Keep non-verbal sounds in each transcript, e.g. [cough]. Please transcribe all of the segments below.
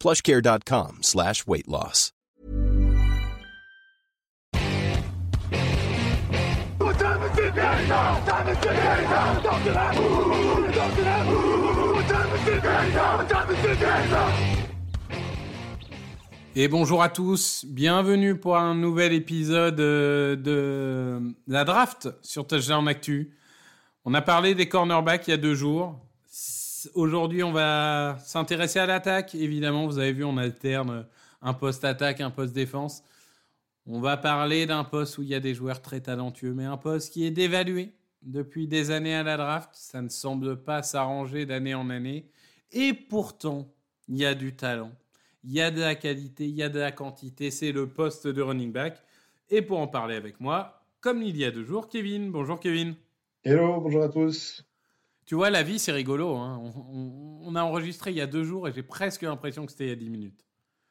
plushcare.com slash weight loss. Et bonjour à tous, bienvenue pour un nouvel épisode euh, de la draft sur Touchdown Actu. On a parlé des cornerbacks il y a deux jours. Aujourd'hui, on va s'intéresser à l'attaque. Évidemment, vous avez vu, on alterne un poste attaque, un poste défense. On va parler d'un poste où il y a des joueurs très talentueux, mais un poste qui est dévalué depuis des années à la draft. Ça ne semble pas s'arranger d'année en année. Et pourtant, il y a du talent, il y a de la qualité, il y a de la quantité. C'est le poste de running back. Et pour en parler avec moi, comme il y a deux jours, Kevin. Bonjour Kevin. Hello, bonjour à tous. Tu vois, la vie, c'est rigolo. Hein. On, a enregistré il y a deux jours et j'ai presque l'impression que c'était il y a dix minutes.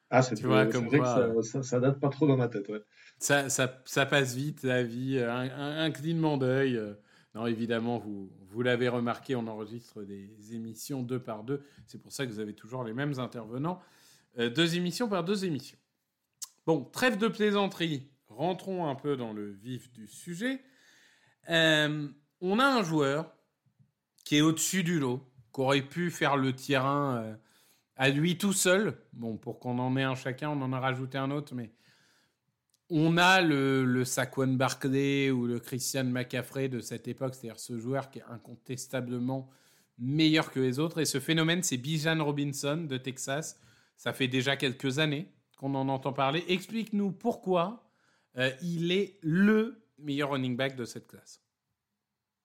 Ah, c'est vrai que ça, ça, date pas trop dans ma tête. Ouais. Ça, ça, passe vite, la vie. Un, un, clignement d'œil. Euh. Non, évidemment, vous, vous l'avez remarqué, on enregistre des émissions deux par deux. C'est pour ça que vous avez toujours les mêmes intervenants. Euh, deux émissions par deux émissions. Bon, trêve de plaisanterie. Rentrons un peu dans le vif du sujet. Euh, on a un joueur qui est au-dessus du lot, qui aurait pu faire le terrain euh, à lui tout seul. Bon, pour qu'on en ait un chacun, on en a rajouté un autre, mais on a le, le Saquon Barclay ou le Christian McCaffrey de cette époque, c'est-à-dire ce joueur qui est incontestablement meilleur que les autres. Et ce phénomène, c'est Bijan Robinson de Texas. Ça fait déjà quelques années qu'on en entend parler. Explique-nous pourquoi euh, il est le meilleur running back de cette classe.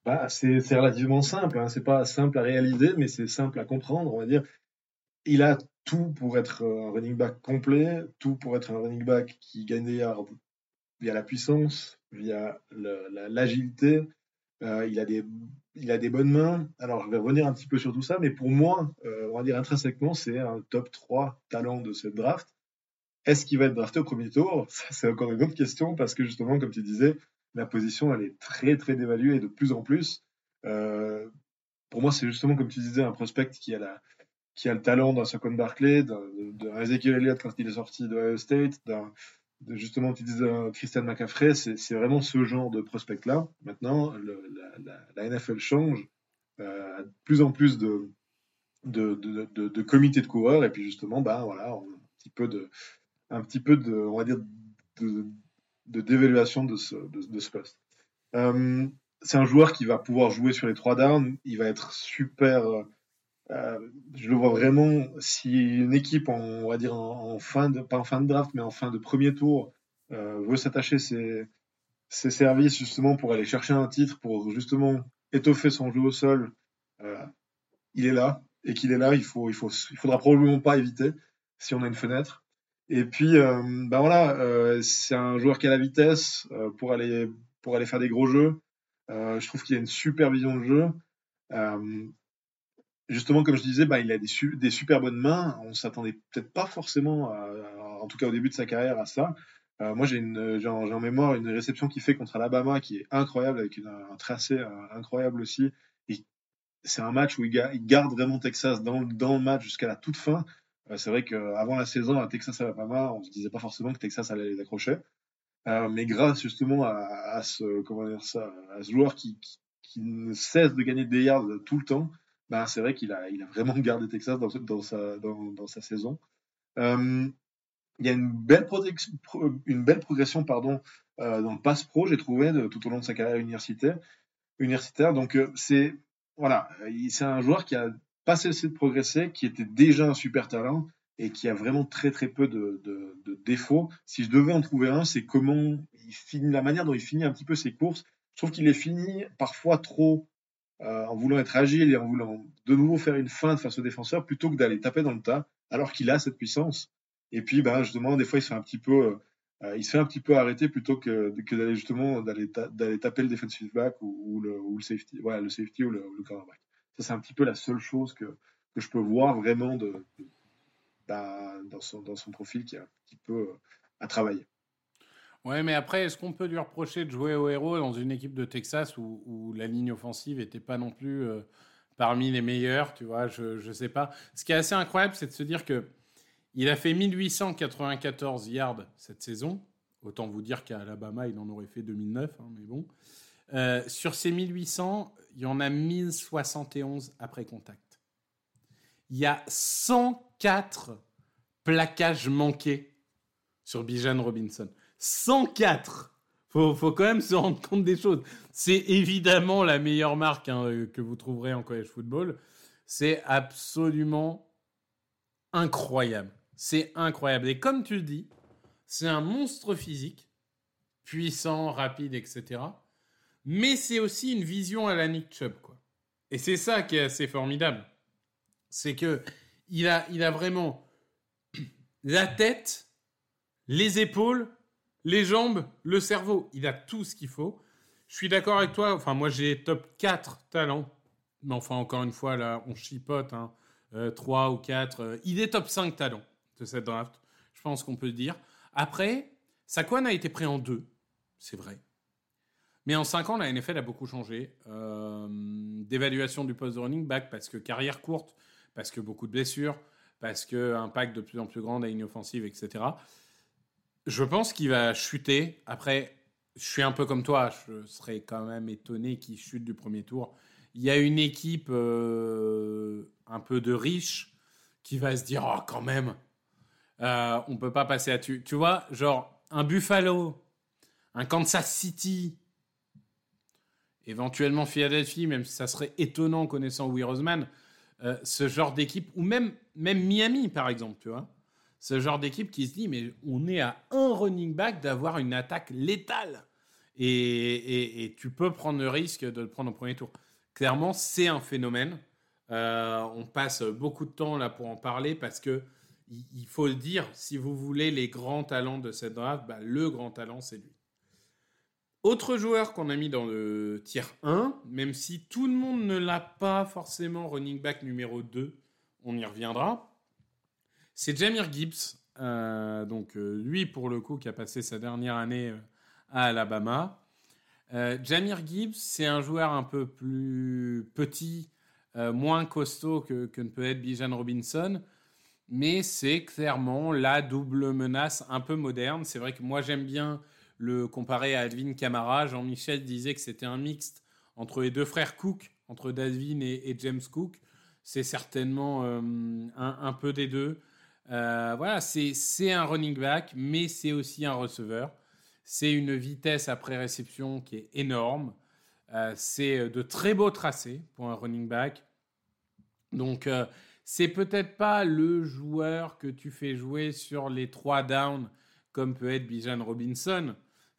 Bah, c'est relativement simple. Hein. C'est pas simple à réaliser, mais c'est simple à comprendre. On va dire, il a tout pour être un running back complet, tout pour être un running back qui gagne des yards via la puissance, via l'agilité. Euh, il, a des, il a des bonnes mains. Alors, je vais revenir un petit peu sur tout ça, mais pour moi, euh, on va dire intrinsèquement, c'est un top 3 talent de cette draft. Est-ce qu'il va être drafté au premier tour? C'est encore une autre question parce que justement, comme tu disais, la position, elle est très, très dévaluée de plus en plus. Euh, pour moi, c'est justement, comme tu disais, un prospect qui a, la, qui a le talent d'un Saquon Barclay, d'un Ezekiel Elliott quand il est sorti de Ohio State, d'un justement, tu disais Christian McCaffrey, c'est vraiment ce genre de prospect-là. Maintenant, la, NFL change, euh, de plus en plus de, de, de, de, comités de coureurs, et puis justement, bah, voilà, un petit peu de, un petit peu de, on va dire, de, dévaluation de ce, de, ce poste. Euh, c'est un joueur qui va pouvoir jouer sur les trois downs. Il va être super. Euh, je le vois vraiment. Si une équipe, en, on va dire en, fin de, pas en fin de draft, mais en fin de premier tour, euh, veut s'attacher ses, ses, services justement pour aller chercher un titre, pour justement étoffer son jeu au sol, il est là. Et qu'il est là, il faut, il faut, il faudra probablement pas éviter si on a une fenêtre. Et puis, euh, ben voilà, euh, c'est un joueur qui a la vitesse euh, pour aller pour aller faire des gros jeux. je trouve qu'il a une super vision de jeu. justement, comme je disais, ben, il a des, super bonnes mains. On s'attendait peut-être pas forcément, en tout cas au début de sa carrière, à ça. moi, j'ai en, mémoire une réception qu'il fait contre Alabama qui est incroyable, avec un tracé incroyable aussi. C'est un match où il, il, garde vraiment Texas dans, dans le match jusqu'à la toute fin. Euh, c'est vrai qu'avant la saison à Texas Alabama, on se disait pas forcément que Texas allait les accrocher. Euh, mais grâce justement à, ce joueur qui, ne cesse de gagner des yards tout le temps, ben c'est vrai qu'il a, vraiment gardé Texas dans, sa, saison. Euh, il y a une belle, progression pardon, dans le pass pro, j'ai trouvé, tout au long de sa carrière universitaire. universitaire. Donc, c'est voilà, c'est un joueur qui a pas cessé de progresser, qui était déjà un super talent et qui a vraiment très très peu de, de, défauts. Si je devais en trouver un, c'est comment il finit, la manière dont il finit un petit peu ses courses. Je trouve qu'il est fini parfois trop euh, en voulant être agile et en voulant de nouveau faire une feinte face au défenseur plutôt que d'aller taper dans le tas, alors qu'il a cette puissance. Et puis, ben, justement, des fois, il se fait un petit peu, euh, il se fait un petit peu arrêter plutôt que, que d'aller justement d'aller, d'aller taper le defensive back ou, le, ou le, safety, ouais, le safety ou le, le cornerback. Ça, c'est un petit peu la seule chose que, que je peux voir vraiment dans, son, dans son profil qui, a, qui peut euh, à travailler. Ouais, mais après, est-ce qu'on peut lui reprocher de jouer au héros dans une équipe de Texas où, où la ligne offensive n'était pas non plus euh, parmi les meilleures, tu vois, je ne sais pas. Ce qui est assez incroyable, c'est de se dire que il a fait 1894 yards cette saison. Autant vous dire qu'à Alabama, il en aurait fait 2009, hein, mais bon. Euh, sur ces 1800, il y en a 1071 après contact. Il y a 104 plaquages manqués sur Bijan Robinson. 104 faut, faut quand même se rendre compte des choses. C'est évidemment la meilleure marque hein, euh, que vous trouverez en college football. C'est absolument incroyable. C'est incroyable. Et comme tu le dis, c'est un monstre physique, puissant, rapide, etc. Mais c'est aussi une vision à la Nick Chubb, quoi. Et c'est ça qui est assez formidable. C'est que il a, il a vraiment [clears throat] la tête, les épaules les jambes, le cerveau. Il a tout ce qu'il faut. Je suis d'accord avec toi. Enfin, moi, j'ai top 4 talents. Mais enfin, encore une fois, là, on chipote. Hein. 3 euh, ou 4. Euh, il est top 5 talents de cette draft. Je pense qu'on peut le dire. Après, Saquon a été pris en 2. C'est vrai. Mais en 5 ans, la NFL a beaucoup changé. Euh, d'évaluation du poste de running back parce que carrière courte, parce que beaucoup de blessures, parce que impact de plus en plus grand à ligne offensive, etc. Je pense qu'il va chuter. Après, je suis un peu comme toi. Je serais quand même étonné qu'il chute du premier tour. Il y a une équipe euh, un peu de riches qui va se dire Oh, quand même, euh, on peut pas passer à tu. Tu vois, genre un Buffalo, un Kansas City, éventuellement Philadelphie, même si ça serait étonnant connaissant Will Roseman, euh, ce genre d'équipe, ou même, même Miami par exemple, tu vois ce genre d'équipe qui se dit mais on est à un running back d'avoir une attaque létale et, tu peux prendre le risque de le prendre au premier tour. Clairement, c'est un phénomène. Euh, on passe beaucoup de temps là pour en parler parce que il, faut le dire, si vous voulez les grands talents de cette draft, bah, le grand talent c'est lui. Autre joueur qu'on a mis dans le tier 1, même si tout le monde ne l'a pas forcément running back numéro 2, on y reviendra. C'est Jamir Gibbs, euh, donc euh, lui pour le coup qui a passé sa dernière année euh, à Alabama. Jamir Gibbs, c'est un joueur un peu plus petit, moins costaud que, que, ne peut être Bijan Robinson, mais c'est clairement la double menace un peu moderne. C'est vrai que moi j'aime bien le comparer à Alvin Kamara. Jean-Michel disait que c'était un mixte entre les deux frères Cook, entre Dalvin et, James Cook. C'est certainement un, un, peu des deux. Euh, voilà, c'est un running back, mais c'est aussi un receveur. C'est une vitesse après réception qui est énorme. Euh, c'est de très beaux tracés pour un running back. Donc, euh, c'est peut-être pas le joueur que tu fais jouer sur les trois downs comme peut être Bijan Robinson.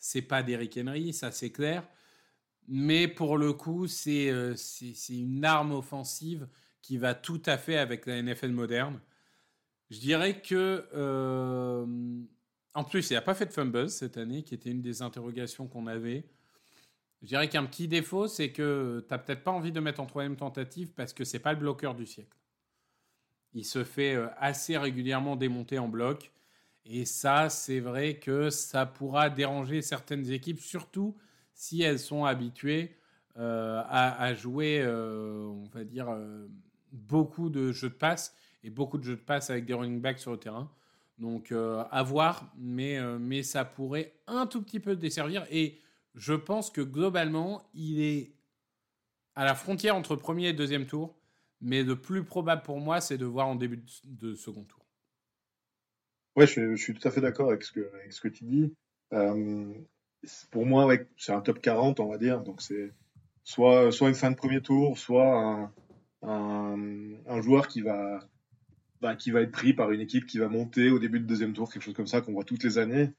C'est pas Derrick Henry, ça c'est clair. Mais pour le coup, c'est une arme offensive qui va tout à fait avec la NFL moderne. Je dirais que. Euh, en plus, il n'a pas fait de fumble cette année, qui était une des interrogations qu'on avait. Je dirais qu'un petit défaut, c'est que tu n'as peut-être pas envie de mettre en troisième tentative parce que c'est pas le bloqueur du siècle. Il se fait euh, assez régulièrement démonter en bloc. Et ça, c'est vrai que ça pourra déranger certaines équipes, surtout si elles sont habituées euh, à, jouer, on va dire, beaucoup de jeux de passe et beaucoup de jeux de passe avec des running backs sur le terrain. Donc euh, à voir, mais, euh, mais ça pourrait un tout petit peu desservir. Et je pense que globalement, il est à la frontière entre premier et deuxième tour. Mais le plus probable pour moi, c'est de voir en début de second tour. Ouais, je, suis tout à fait d'accord avec ce que, tu dis. Euh, pour moi, c'est un top 40, on va dire. Donc, c'est soit, une fin de premier tour, soit un, joueur qui va, bah, qui va être pris par une équipe qui va monter au début de deuxième tour, quelque chose comme ça qu'on voit toutes les années.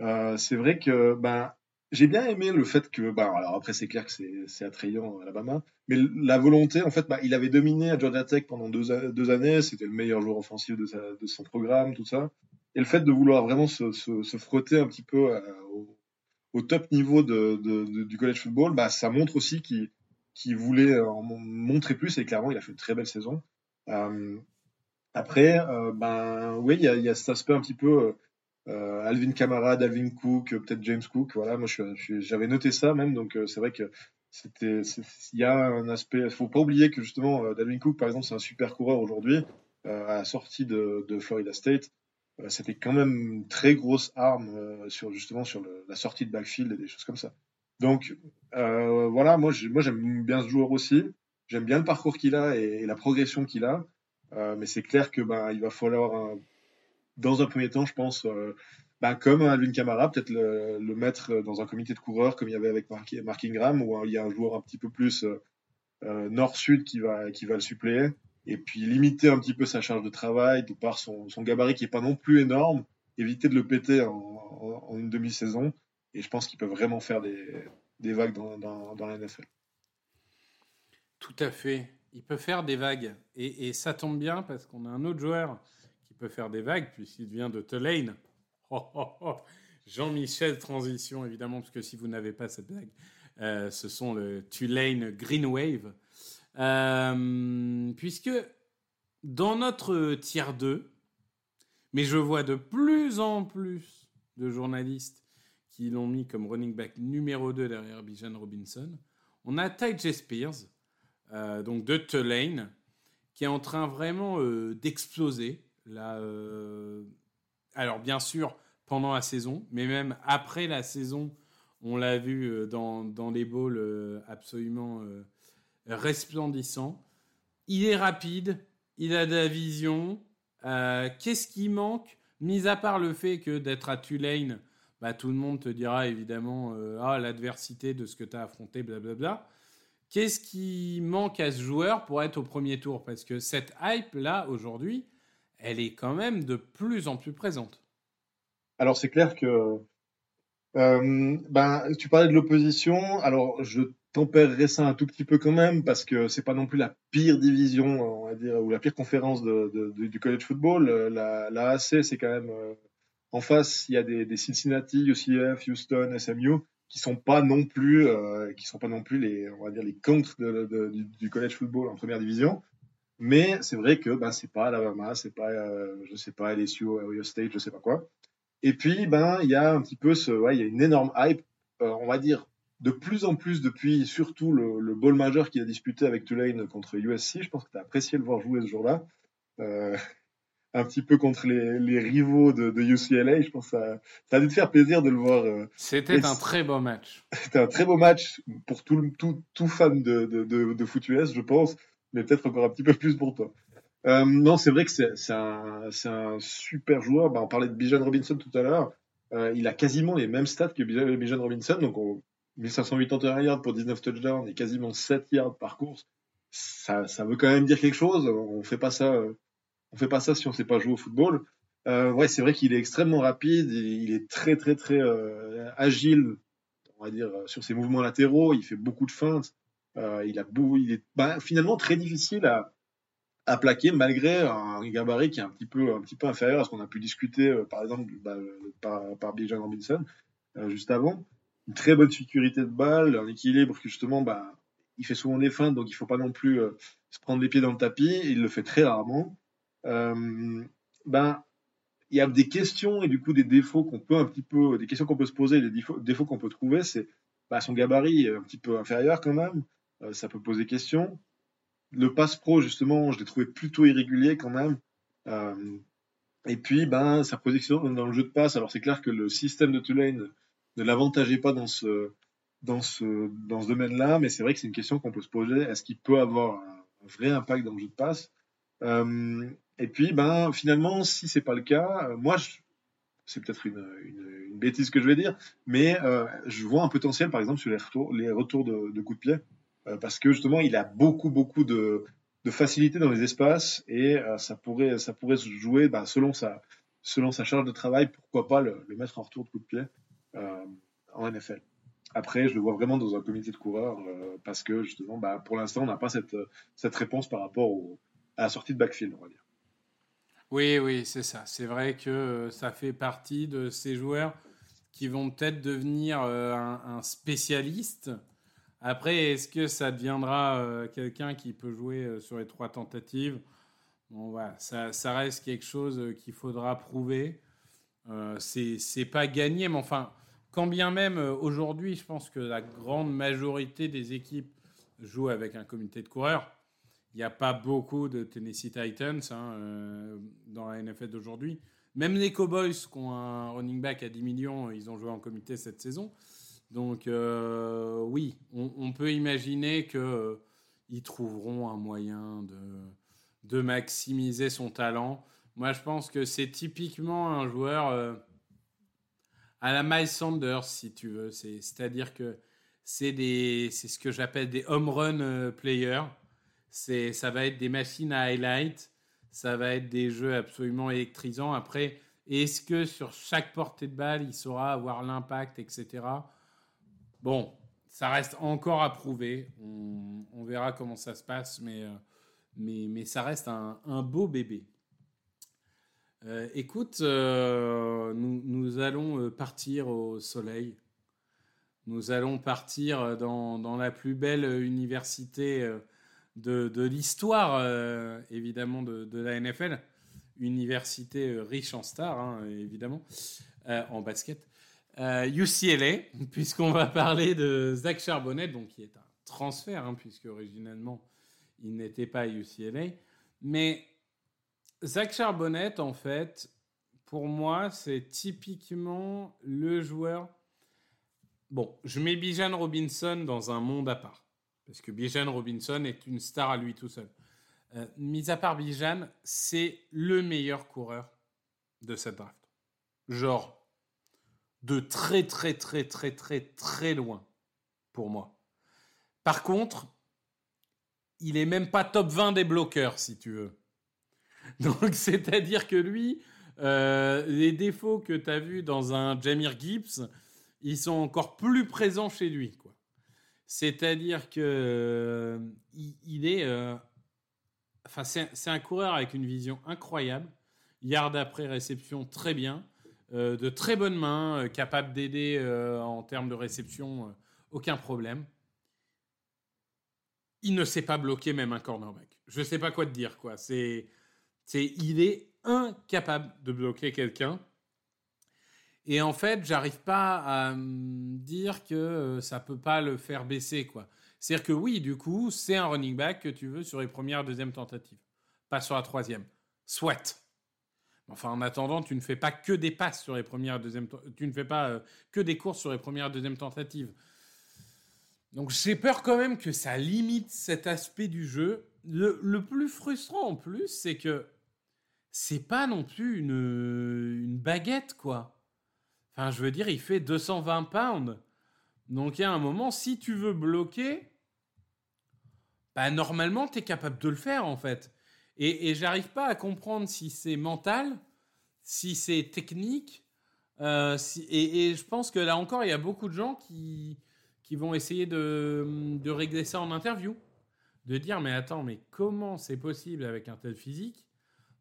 Euh, c'est vrai que bah, j'ai bien aimé le fait que, bah, alors après c'est clair que c'est attrayant à Alabama, mais la volonté, en fait, il avait dominé à Georgia Tech pendant deux, deux années, c'était le meilleur joueur offensif de, son programme, tout ça. Et le fait de vouloir vraiment se, frotter un petit peu euh, au, top niveau du college football, bah, ça montre aussi qu'il qu voulait en montrer plus, et clairement, il a fait une très belle saison. Euh, après, euh, ben oui, il y a, y a, cet aspect un petit peu euh, Alvin Kamara, Alvin Cook, peut-être James Cook. Voilà, moi j'avais noté ça même, donc c'est vrai que il y a un aspect. Il faut pas oublier que justement, Dalvin Cook, par exemple, c'est un super coureur aujourd'hui. Euh, à la sortie de, Florida State, euh, c'était quand même une très grosse arme euh, sur justement sur le, la sortie de backfield et des choses comme ça. Donc voilà, moi, j'aime bien ce joueur aussi. J'aime bien le parcours qu'il a et, la progression qu'il a. Euh, mais c'est clair que ben il va falloir, dans un premier temps, je pense, euh, ben, comme Alvin Kamara, peut-être le, le, mettre dans un comité de coureurs comme il y avait avec Mark, Mark Ingram, où il y a un joueur un petit peu plus euh, nord-sud qui va, qui va le suppléer. Et puis limiter un petit peu sa charge de travail, par son, son gabarit qui est pas non plus énorme, éviter de le péter en, une demi-saison. Et je pense qu'il peut vraiment faire des, des vagues dans, dans, la NFL. Tout à fait il peut faire des vagues. Et, ça tombe bien parce qu'on a un autre joueur qui peut faire des vagues, puisqu'il vient de Tulane. [laughs] Oh, oh, oh. Jean-Michel Transition, évidemment, parce que si vous n'avez pas cette vague, euh, ce sont le Tulane Green Wave. Euh, puisque dans notre tier 2, mais je vois de plus en plus de journalistes qui l'ont mis comme running back numéro 2 derrière Bijan Robinson, on a Ty Spears, euh, donc de Tulane, qui est en train vraiment euh, d'exploser. Alors bien sûr pendant la saison, mais même après la saison, on l'a vu dans, dans, les bowls absolument resplendissant. Il est rapide, il a de la vision. Qu'est-ce qui manque? Mis à part le fait que d'être à Tulane, bah, tout le monde te dira évidemment ah, l'adversité de ce que tu as affronté, blablabla. Qu'est-ce qui manque à ce joueur pour être au premier tour? Parce que cette hype-là, aujourd'hui, elle est quand même de plus en plus présente. Alors, c'est clair que. Euh, ben, tu parlais de l'opposition. Alors, je tempérerais ça un tout petit peu quand même, parce que c'est pas non plus la pire division, on va dire, ou la pire conférence du college football. La, la AC, c'est quand même. Euh, en face, il y a des, Cincinnati, UCF, Houston, SMU qui sont pas non plus euh, qui sont pas non plus les on va dire les contres du, college football en première division mais c'est vrai que ben c'est pas Alabama c'est pas euh, je sais pas LSU Ohio State je sais pas quoi et puis ben il y a un petit peu ce ouais il y a une énorme hype euh, on va dire de plus en plus depuis surtout le, le bowl majeur qu'il a disputé avec Tulane contre USC je pense que tu as apprécié le voir jouer ce jour-là euh, un petit peu contre les, les rivaux de, de, UCLA. Je pense que ça, ça a dû te faire plaisir de le voir. Euh, C'était un très beau match. C'était un très beau match pour tout, tout, tout fan de, de, de, de foot US, je pense, mais peut-être encore un petit peu plus pour toi. Euh, non, c'est vrai que c'est un, un super joueur. Bah, on parlait de Bijan Robinson tout à l'heure. Euh, il a quasiment les mêmes stats que Bijan Robinson, donc on, 1581 yards pour 19 touchdowns et quasiment 7 yards par course. Ça, ça veut quand même dire quelque chose. On fait pas ça euh, on fait pas ça si on sait pas jouer au football. Euh, ouais, c'est vrai qu'il est extrêmement rapide, il est très très très euh, agile, on va dire euh, sur ses mouvements latéraux. Il fait beaucoup de feintes. Euh, il a beau, il est bah, finalement très difficile à, à plaquer malgré un gabarit qui est un petit peu un petit peu inférieur à ce qu'on a pu discuter euh, par exemple bah, par par Bijan Robinson juste avant. Une très bonne sécurité de balle, un équilibre justement bah il fait souvent des feintes donc il faut pas non plus se prendre les pieds dans le tapis. Il le fait très rarement euh, ben il y a des questions et du coup des défauts qu'on peut un petit peu, des questions qu'on peut se poser, des défauts, qu'on peut trouver, c'est bah, son gabarit un petit peu inférieur quand même, euh, ça peut poser question. Le pass pro justement, je l'ai trouvé plutôt irrégulier quand même. Euh, et puis ben sa position dans le jeu de passe, alors c'est clair que le système de Tulane ne l'avantageait pas dans ce dans ce dans ce domaine-là, mais c'est vrai que c'est une question qu'on peut se poser. Est-ce qu'il peut avoir un vrai impact dans le jeu de passe? Euh, et puis, ben, finalement, si c'est pas le cas, euh, moi, c'est peut-être une, bêtise que je vais dire, mais euh, je vois un potentiel, par exemple, sur les retours, les retours de, de coups de pied, euh, parce que justement, il a beaucoup, beaucoup de, facilité dans les espaces et euh, ça, pourrait, ça pourrait se jouer bah, selon, sa, selon sa charge de travail, pourquoi pas le, mettre en retour de coup de pied en NFL. Après, je le vois vraiment dans un comité de coureurs parce que justement, bah, pour l'instant, on n'a pas cette, cette réponse par rapport à la sortie de backfield, on va dire. Oui, oui, c'est ça. C'est vrai que euh, ça fait partie de ces joueurs qui vont peut-être devenir euh, un, spécialiste. Après, est-ce que ça deviendra euh, quelqu'un qui peut jouer sur les trois tentatives? Bon, voilà, ça, ça, reste quelque chose qu'il faudra prouver. c'est pas gagné, mais enfin, quand bien même aujourd'hui, je pense que la grande majorité des équipes jouent avec un comité de coureurs. Il n'y a pas beaucoup de Tennessee Titans hein, euh, dans la NFL d'aujourd'hui. Même les Cowboys, qui ont un running back à 10 millions, ils ont joué en comité cette saison. Donc euh, oui, on, peut imaginer qu'ils euh, trouveront un moyen de, maximiser son talent. Moi, je pense que c'est typiquement un joueur à la Miles Sanders, si tu veux. C'est-à-dire que c'est ce que j'appelle des home run players c'est, ça va être des machines à highlight, ça va être des jeux absolument électrisants. Après, est-ce que sur chaque portée de balle, il saura avoir l'impact, etc. Bon, ça reste encore à prouver. On, verra comment ça se passe, mais, euh, mais, mais ça reste un, beau bébé. Euh, écoute, euh, nous, allons partir au soleil. Nous allons partir dans, la plus belle université de, l'histoire, euh, évidemment, de, la NFL. Université euh, riche en stars, hein, évidemment, euh, en basket. UCLA, [laughs] puisqu'on va parler de Zach Charbonnet, donc qui est un transfert, hein, puisque originalement, il n'était pas à UCLA. Mais Zach Charbonnet, en fait, pour moi, c'est typiquement le joueur. Bon, je mets Bijan Robinson dans un monde à part. Parce que Bijan Robinson est une star à lui tout seul. Euh, mis à part Bijan, c'est le meilleur coureur de cette draft. Genre, de très très très très très très loin pour moi. Par contre, il est même pas top 20 des bloqueurs, si tu veux. [laughs] Donc, c'est-à-dire que lui, euh, les défauts que tu as vus dans un Jamir Gibbs, ils sont encore plus présents chez lui. C'est-à-dire que euh, il, est, euh, enfin c'est un coureur avec une vision incroyable, yard après réception très bien, de très bonnes mains, capable d'aider en termes de réception, aucun problème. Il ne sait pas bloquer même un cornerback. Je ne sais pas quoi te dire quoi. C'est, c'est, il est incapable de bloquer quelqu'un. Et en fait, j'arrive pas à me dire que euh, ça peut pas le faire baisser, quoi. C'est-à-dire que oui, du coup, c'est un running back que tu veux sur les premières, deuxièmes tentatives, pas sur la troisième. Soit. Enfin, en attendant, tu ne fais pas que des passes sur les premières, deuxièmes, tu ne fais pas euh, que des courses sur les premières, deuxièmes tentatives. Donc j'ai peur quand même que ça limite cet aspect du jeu. Le, le plus frustrant en plus, c'est que c'est pas non plus une, une baguette, quoi. Enfin, je veux dire, il fait 220 pounds. Donc, il y a un moment, si tu veux bloquer, bah, normalement, tu es capable de le faire, en fait. Et, et j'arrive pas à comprendre si c'est mental, si c'est technique. Euh, et, je pense que là encore, il y a beaucoup de gens qui, qui vont essayer de, de régler ça en interview. De dire, mais attends, mais comment c'est possible avec un tel physique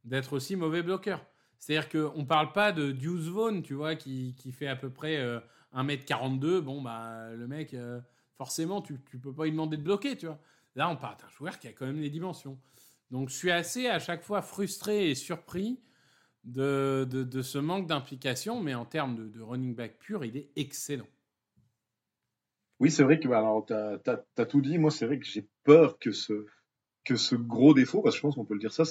d'être aussi mauvais bloqueur c'est-à-dire qu'on ne parle pas de Deuce Vaughn, tu vois, qui, fait à peu près 1m42. Euh, bon, bah, le mec, euh, forcément, tu ne peux pas lui demander de bloquer, tu vois. Là, on parle d'un joueur qui a quand même les dimensions. Donc, je suis assez à chaque fois frustré et surpris de, de, ce manque d'implication, mais en termes de, running back pur, il est excellent. Oui, c'est vrai que bah, tu as, tout dit. Moi, c'est vrai que j'ai peur que ce, que ce gros défaut, parce que je pense qu'on peut le dire ça,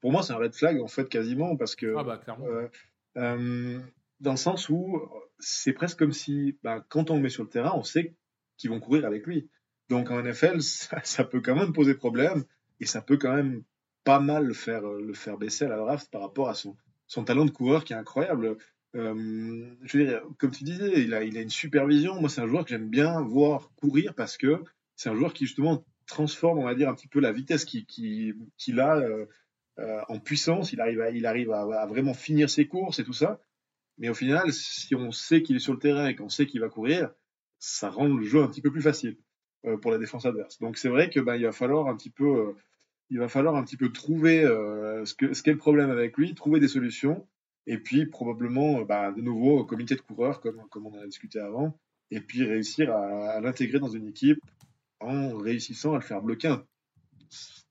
pour moi c'est un red flag en fait quasiment, parce que ah bah, euh, euh, dans le sens où c'est presque comme si bah, quand on le met sur le terrain, on sait qu'ils vont courir avec lui. Donc en NFL, [laughs] ça, peut quand même poser problème et ça peut quand même pas mal le faire, le faire baisser à la draft par rapport à son, son talent de coureur qui est incroyable. Euh, je veux dire, comme tu disais, il a, il a une supervision. Moi, c'est un joueur que j'aime bien voir courir parce que c'est un joueur qui justement transforme, on va dire, un petit peu la vitesse qu'il qui, a euh, euh, en puissance. Il arrive, à, il arrive à, vraiment finir ses courses et tout ça. Mais au final, si on sait qu'il est sur le terrain et qu'on sait qu'il va courir, ça rend le jeu un petit peu plus facile pour la défense adverse. Donc c'est vrai que ben, il va falloir un petit peu, il va falloir un petit peu trouver ce qu'est le problème avec lui, trouver des solutions et puis probablement euh, bah, de nouveau au comité de coureurs comme, comme on a discuté avant, et puis réussir à, l'intégrer dans une équipe en réussissant à le faire bloquer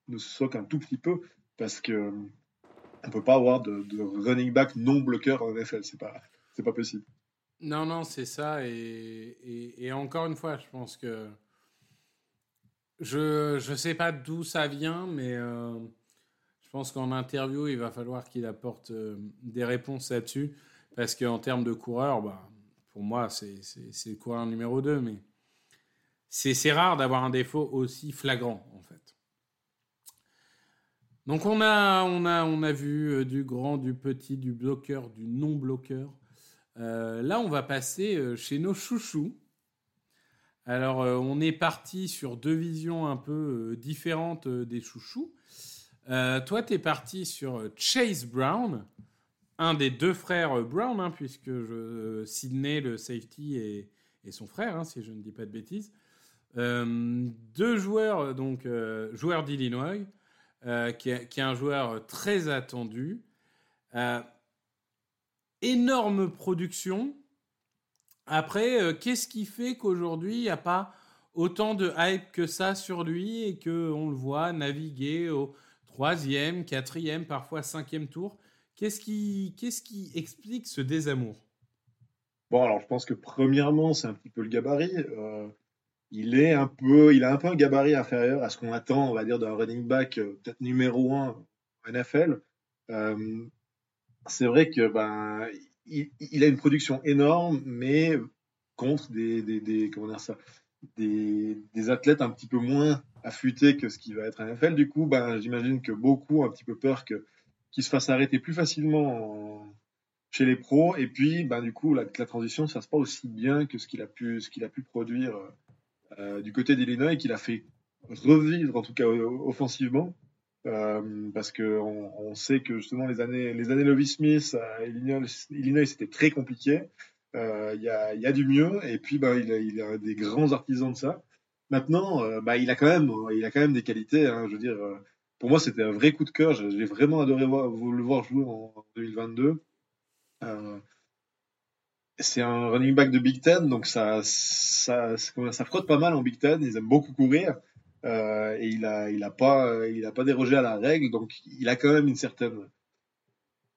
ne soit qu'un tout petit peu, parce que on peut pas avoir de, running back non bloqueur en NFL, c'est pas c'est pas possible. Non, non, c'est ça. Et, et, encore une fois, je pense que je ne sais pas d'où ça vient, mais euh, je pense qu'en interview, il va falloir qu'il apporte euh, des réponses là-dessus. Parce qu'en termes de coureur, bah, pour moi, c'est le coureur numéro 2. Mais c'est rare d'avoir un défaut aussi flagrant, en fait. Donc on a, on a, on a vu euh, du grand, du petit, du bloqueur, du non-bloqueur. Euh, là, on va passer chez nos chouchous. Alors, on est parti sur deux visions un peu différentes des chouchous. Euh, toi, tu es parti sur euh, Chase Brown, un des deux frères euh, Brown, hein, puisque je, Sidney, le safety, et, son frère, hein, si je ne dis pas de bêtises. Deux joueurs, donc joueur d'Illinois, qui, est un joueur très attendu. énorme production. Après, qu'est-ce qui fait qu'aujourd'hui, il n'y a pas autant de hype que ça sur lui et qu'on le voit naviguer au, troisième, quatrième, parfois cinquième tour? Qu'est-ce qui, qu'est-ce qui explique ce désamour? Bon, alors je pense que premièrement, c'est un petit peu le gabarit. Euh, il est un peu, il a un peu un gabarit inférieur à ce qu'on attend, on va dire, d'un running back euh, peut-être numéro un en NFL. Euh, c'est vrai que ben, il, a une production énorme, mais contre des, des, comment dire ça, des, athlètes un petit peu moins affûté que ce qui va être un NFL. Du coup, ben, j'imagine que beaucoup ont un petit peu peur que qu'il se fasse arrêter plus facilement chez les pros. Et puis, ben, du coup, la, la transition ne se fasse pas aussi bien que ce qu'il a pu, ce qu'il a pu produire euh, du côté d'Illinois qu'il a fait revivre, en tout cas offensivement. Euh, parce que on, sait que justement les années les années Lovie Smith à Illinois, c'était très compliqué. Euh, il y, a, du mieux et puis ben, il, a, il a des grands artisans de ça. Maintenant, euh, bah, il a quand même, des qualités. Hein, je veux dire, euh, pour moi, c'était un vrai coup de cœur. J'ai vraiment adoré le voir jouer en 2022. Euh, c'est un running back de Big Ten, donc ça, ça, ça frotte pas mal en Big Ten. Ils aiment beaucoup courir et il a, il a pas, il a pas dérogé à la règle, donc il a quand même une certaine,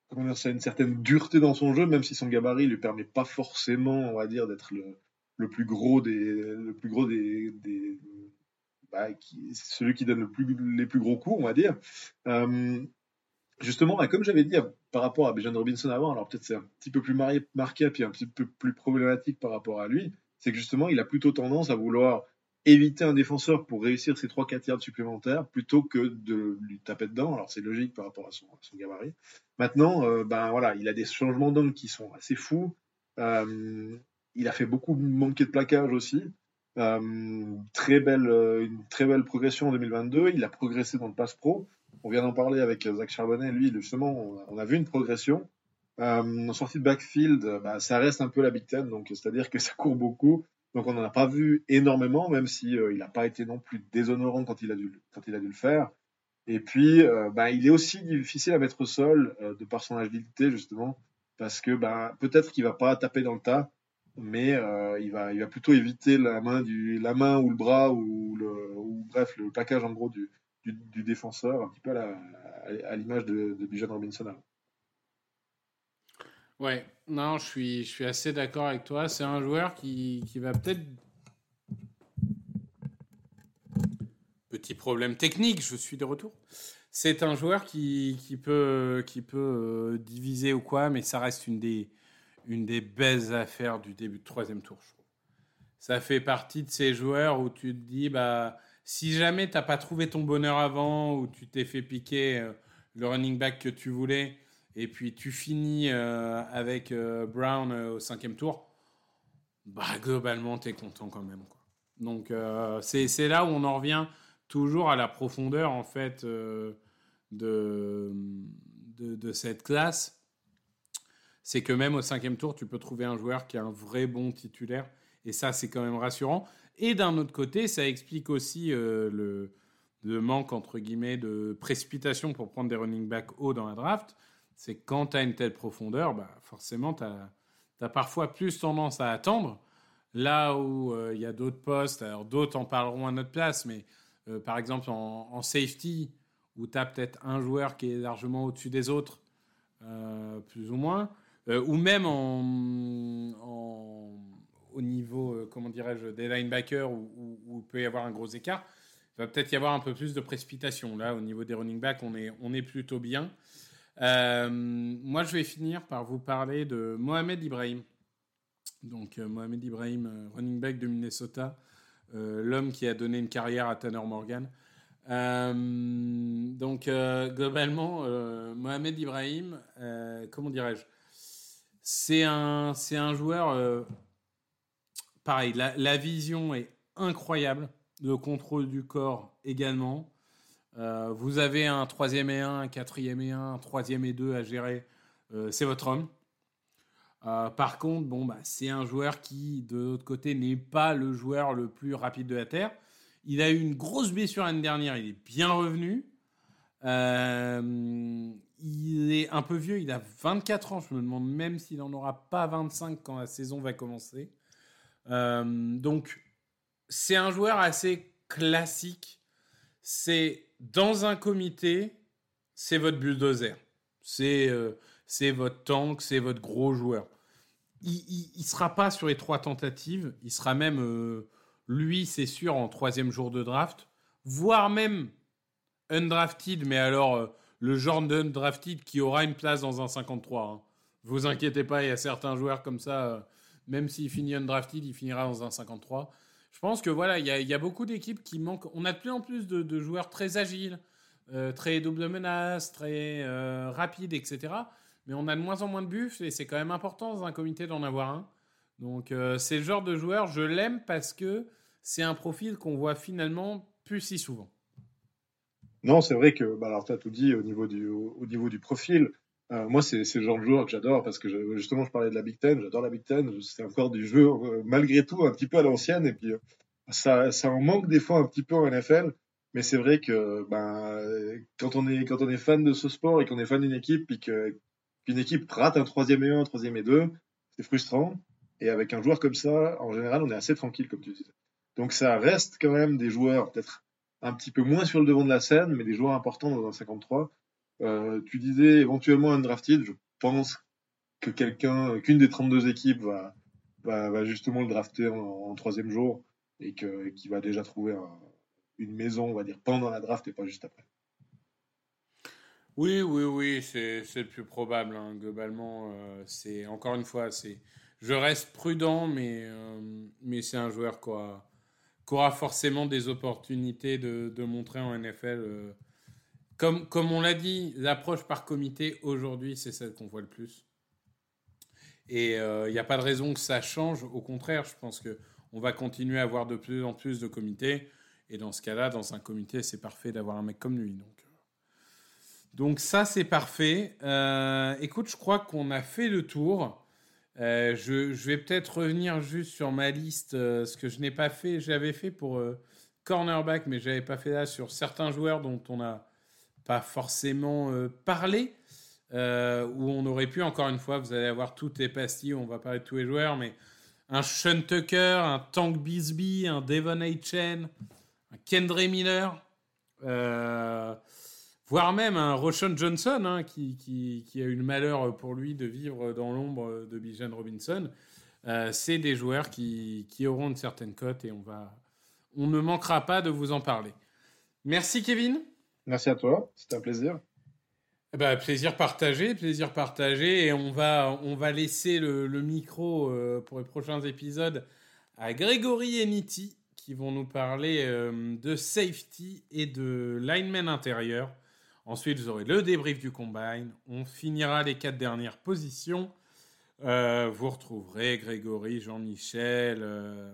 comment dire, une certaine dureté dans son jeu, même si son gabarit lui permet pas forcément, on va dire, d'être le, le plus gros des, le plus gros des, des bah, celui qui donne le plus, les plus gros coups, on va dire. Euh, justement, bah, comme j'avais dit par rapport à Bijan Robinson avant, alors peut-être c'est un petit peu plus marqué, puis un petit peu plus problématique par rapport à lui, c'est que justement, il a plutôt tendance à vouloir éviter un défenseur pour réussir ses 3-4 yards supplémentaires plutôt que de lui taper dedans. Alors c'est logique par rapport à son, gabarit. Maintenant, euh, ben voilà, il a des changements d'angle qui sont assez fous. Euh, il a fait beaucoup manquer de plaquage aussi. Euh, très belle, une très belle progression en 2022. Il a progressé dans le pass pro. On vient d'en parler avec Zach Charbonnet. Lui, justement, on a, vu une progression. Euh, en sortie de backfield, bah, ça reste un peu la Big Ten, donc c'est-à-dire que ça court beaucoup. Donc on n'en a pas vu énormément, même si il n'a pas été non plus déshonorant quand il a dû, quand il a dû le faire. Et puis, bah, il est aussi difficile à mettre au sol de par son agilité justement, parce que bah, peut-être qu'il va pas taper dans le tas, mais euh, il, va, plutôt éviter la main, ou le bras ou bref le plaquage en gros du, du, défenseur, un petit peu à l'image de, de Bijan Robinson. Ouais, non, je suis, je suis assez d'accord avec toi. C'est un joueur qui, qui va peut-être. Petit problème technique, je suis de retour. C'est un joueur qui, qui peut, qui peut euh, diviser ou quoi, mais ça reste une des, une des belles affaires du début de troisième tour, je trouve. Ça fait partie de ces joueurs où tu te dis, bah, si jamais tu n'as pas trouvé ton bonheur avant, ou tu t'es fait piquer euh, le running back que tu voulais, et puis tu finis avec Brown au cinquième tour, bah, globalement, tu es content quand même. Quoi. Donc, c'est là où on en revient toujours à la profondeur, en fait, de, de, de, cette classe. C'est que même au cinquième tour, tu peux trouver un joueur qui a un vrai bon titulaire. Et ça, c'est quand même rassurant. Et d'un autre côté, ça explique aussi le le manque, entre guillemets, de précipitation pour prendre des running backs hauts dans la draft, c'est quand tu as une telle profondeur, bah forcément, tu as, parfois plus tendance à attendre. Là où euh, il y a d'autres postes, alors d'autres en parleront à notre place, mais euh, par exemple en, safety, où tu as peut-être un joueur qui est largement au-dessus des autres, euh, plus ou moins, ou même en, au niveau, comment dirais-je, des linebackers, où, il peut y avoir un gros écart, il va peut-être y avoir un peu plus de précipitation. Là, au niveau des running backs, on est, on est plutôt bien. Euh, moi, je vais finir par vous parler de Mohamed Ibrahim. Donc, euh, Mohamed Ibrahim, euh, running back de Minnesota, l'homme qui a donné une carrière à Tanner Morgan. donc, globalement, Mohamed Ibrahim, comment dirais-je C'est un, c'est un joueur. Pareil, la, vision est incroyable le contrôle du corps également. Euh, vous avez un troisième et un, un quatrième et un, un troisième et deux à gérer. Euh, c'est votre homme. Euh, par contre, bon, bah, c'est un joueur qui, de l'autre côté, n'est pas le joueur le plus rapide de la Terre. Il a eu une grosse blessure l'année dernière, il est bien revenu. il est un peu vieux, il a 24 ans. Je me demande même s'il n'en aura pas 25 quand la saison va commencer. Donc, c'est un joueur assez classique. C'est dans un comité, c'est votre bulldozer. C'est euh, c'est votre tank, c'est votre gros joueur. Il ne sera pas sur les trois tentatives. Il sera même, euh, lui, c'est sûr, en troisième jour de draft, voire même undrafted, mais alors euh, le genre d'undrafted qui aura une place dans un 53. Hein. Vous inquiétez pas, il y a certains joueurs comme ça, même s'il finit undrafted, il finira dans un 53 je pense que voilà, il y, a beaucoup d'équipes qui manquent. On a de plus en plus de, joueurs très agiles, euh, très double menace, très euh, rapides, etc. Mais on a de moins en moins de buffs et c'est quand même important dans un comité d'en avoir un. Donc euh, c'est le genre de joueur, je l'aime parce que c'est un profil qu'on voit finalement plus si souvent. Non, c'est vrai que, bah alors tu as tout dit au niveau du, au, niveau du profil. Moi, c'est le genre de joueur que j'adore parce que justement, je parlais de la Big Ten, j'adore la Big Ten. C'est encore du jeu, malgré tout, un petit peu à l'ancienne. Et puis, ça, ça en manque des fois un petit peu en NFL, mais c'est vrai que ben, quand, on est, quand on est fan de ce sport et qu'on est fan d'une équipe, puis qu'une équipe rate un troisième et un, un troisième et deux, c'est frustrant. Et avec un joueur comme ça, en général, on est assez tranquille, comme tu disais. Donc ça reste quand même des joueurs peut-être un petit peu moins sur le devant de la scène, mais des joueurs importants dans un 53. Euh, tu disais éventuellement un drafted, je pense que quelqu'un, qu'une des 32 équipes va, justement le drafter en, troisième jour et que, qui va déjà trouver une maison, on va dire, pendant la draft et pas juste après. Oui, oui, oui, c'est le plus probable. Hein. Globalement, euh, c'est encore une fois, c'est je reste prudent, mais, euh, c'est un joueur qui, aura forcément des opportunités de, montrer en NFL. Euh. Comme, on l'a dit, l'approche par comité aujourd'hui, c'est celle qu'on voit le plus. Et il n'y a pas de raison que ça change. Au contraire, je pense que on va continuer à avoir de plus en plus de comités. Et dans ce cas-là, dans un comité, c'est parfait d'avoir un mec comme lui. Donc, euh. ça, c'est parfait. Euh, écoute, je crois qu'on a fait le tour. Euh, je, vais peut-être revenir juste sur ma liste, ce que je n'ai pas fait. J'avais fait pour cornerback, mais je n'avais pas fait là sur certains joueurs dont on n'a pas forcément parlé. où on aurait pu, encore une fois, vous allez avoir toutes les pastilles, on va parler de tous les joueurs, mais un Sean Tucker, un Tank Bisbee, un Devon Aitchen, un Kendra Miller, euh, voire même un Roshan Johnson, hein, qui, qui, a eu le malheur pour lui de vivre dans l'ombre de Bijan Robinson. Euh, c'est des joueurs qui, qui, auront une certaine cote et on, va, on ne manquera pas de vous en parler. Merci Kevin. Merci à toi, c'était un plaisir. Eh ben, plaisir partagé, plaisir partagé. Et on va, on va laisser le, micro euh, pour les prochains épisodes à Grégory et Nitti qui vont nous parler euh, de safety et de lineman intérieur. Ensuite, vous aurez le débrief du combine. On finira les quatre dernières positions. Euh, vous retrouverez Grégory, Jean-Michel, euh,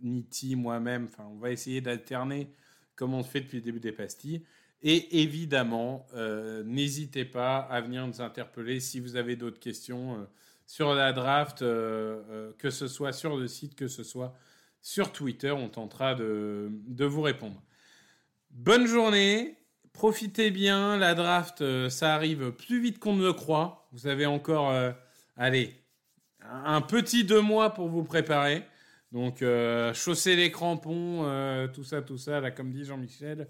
Niti, moi-même. Enfin, on va essayer d'alterner comme on le fait depuis le début des pastilles. Et évidemment, euh, n'hésitez pas à venir nous interpeller si vous avez d'autres questions sur la draft, que ce soit sur le site, que ce soit sur Twitter. On tentera de, vous répondre. Bonne journée. Profitez bien. La draft, ça arrive plus vite qu'on ne le croit. Vous avez encore allez, un petit deux mois pour vous préparer. Donc, euh, chausser les crampons, euh, tout ça, tout ça, là, comme dit Jean-Michel.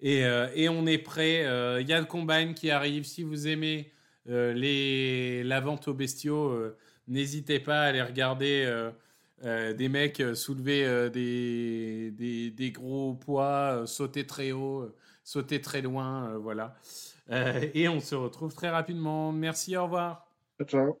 Et, euh, et, on est prêt. Il y a le combine qui arrive. Si vous aimez les, la vente aux bestiaux, n'hésitez pas à aller regarder des mecs soulever des, des, des, gros poids, sauter très haut, sauter très loin. voilà. et on se retrouve très rapidement. Merci, au revoir. Ciao.